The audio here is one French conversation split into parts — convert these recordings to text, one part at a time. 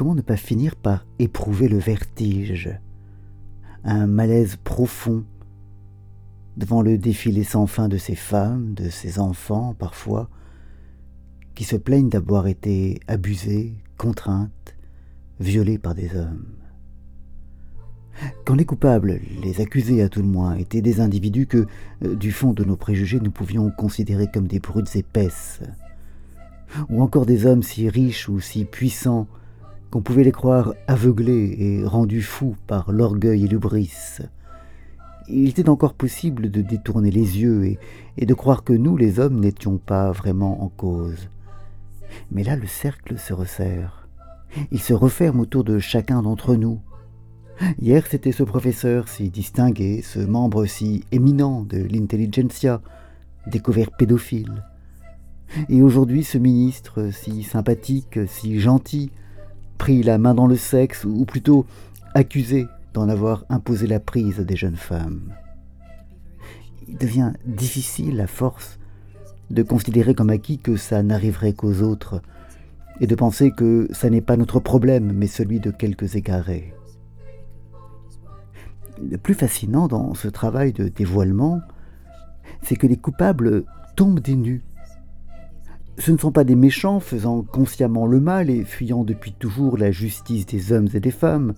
comment ne pas finir par éprouver le vertige, un malaise profond devant le défilé sans fin de ces femmes, de ces enfants parfois, qui se plaignent d'avoir été abusées, contraintes, violées par des hommes. Quand les coupables, les accusés à tout le moins, étaient des individus que, euh, du fond de nos préjugés, nous pouvions considérer comme des brutes épaisses, ou encore des hommes si riches ou si puissants qu'on pouvait les croire aveuglés et rendus fous par l'orgueil et l'ubris, il était encore possible de détourner les yeux et, et de croire que nous, les hommes, n'étions pas vraiment en cause. Mais là, le cercle se resserre. Il se referme autour de chacun d'entre nous. Hier, c'était ce professeur si distingué, ce membre si éminent de l'intelligentsia, découvert pédophile. Et aujourd'hui, ce ministre si sympathique, si gentil, pris la main dans le sexe, ou plutôt accusé d'en avoir imposé la prise à des jeunes femmes. Il devient difficile, à force, de considérer comme acquis que ça n'arriverait qu'aux autres, et de penser que ça n'est pas notre problème, mais celui de quelques égarés le plus fascinant dans ce travail de dévoilement, c'est que les coupables tombent des nues. Ce ne sont pas des méchants faisant consciemment le mal et fuyant depuis toujours la justice des hommes et des femmes.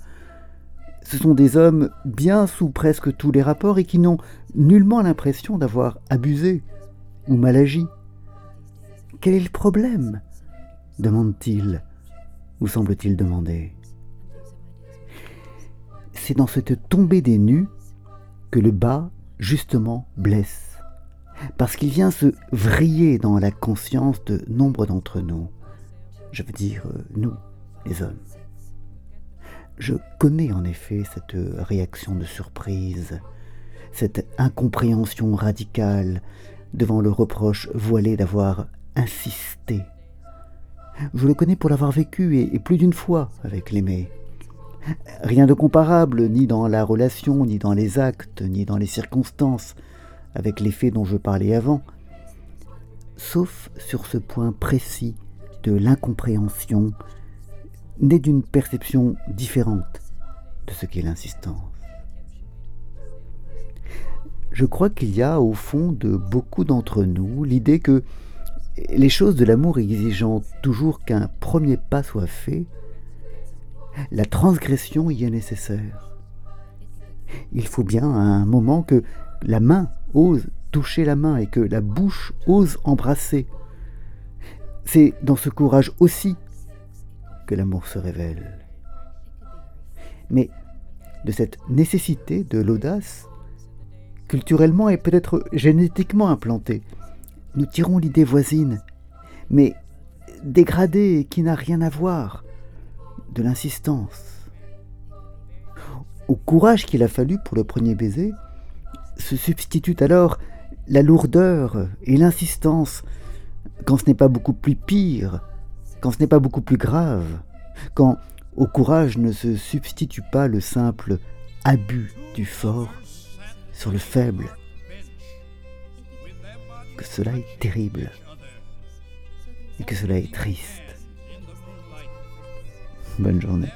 Ce sont des hommes bien sous presque tous les rapports et qui n'ont nullement l'impression d'avoir abusé ou mal agi. Quel est le problème? demande-t-il, ou semble-t-il demander c'est dans cette tombée des nues que le bas, justement, blesse, parce qu'il vient se vriller dans la conscience de nombre d'entre nous, je veux dire euh, nous, les hommes. Je connais en effet cette réaction de surprise, cette incompréhension radicale devant le reproche voilé d'avoir insisté. Je le connais pour l'avoir vécu et, plus d'une fois avec l'aimé. Rien de comparable, ni dans la relation, ni dans les actes, ni dans les circonstances, avec les faits dont je parlais avant, sauf sur ce point précis de l'incompréhension, née d'une perception différente de ce qu'est l'insistance. Je crois qu'il y a au fond de beaucoup d'entre nous l'idée que les choses de l'amour exigeant toujours qu'un premier pas soit fait, la transgression y est nécessaire. Il faut bien à un moment que la main ose toucher la main et que la bouche ose embrasser. C'est dans ce courage aussi que l'amour se révèle. Mais de cette nécessité de l'audace, culturellement et peut-être génétiquement implantée, nous tirons l'idée voisine, mais dégradée et qui n'a rien à voir de l'insistance. Au courage qu'il a fallu pour le premier baiser, se substitue alors la lourdeur et l'insistance, quand ce n'est pas beaucoup plus pire, quand ce n'est pas beaucoup plus grave, quand au courage ne se substitue pas le simple abus du fort sur le faible. Que cela est terrible et que cela est triste. Bonne journée.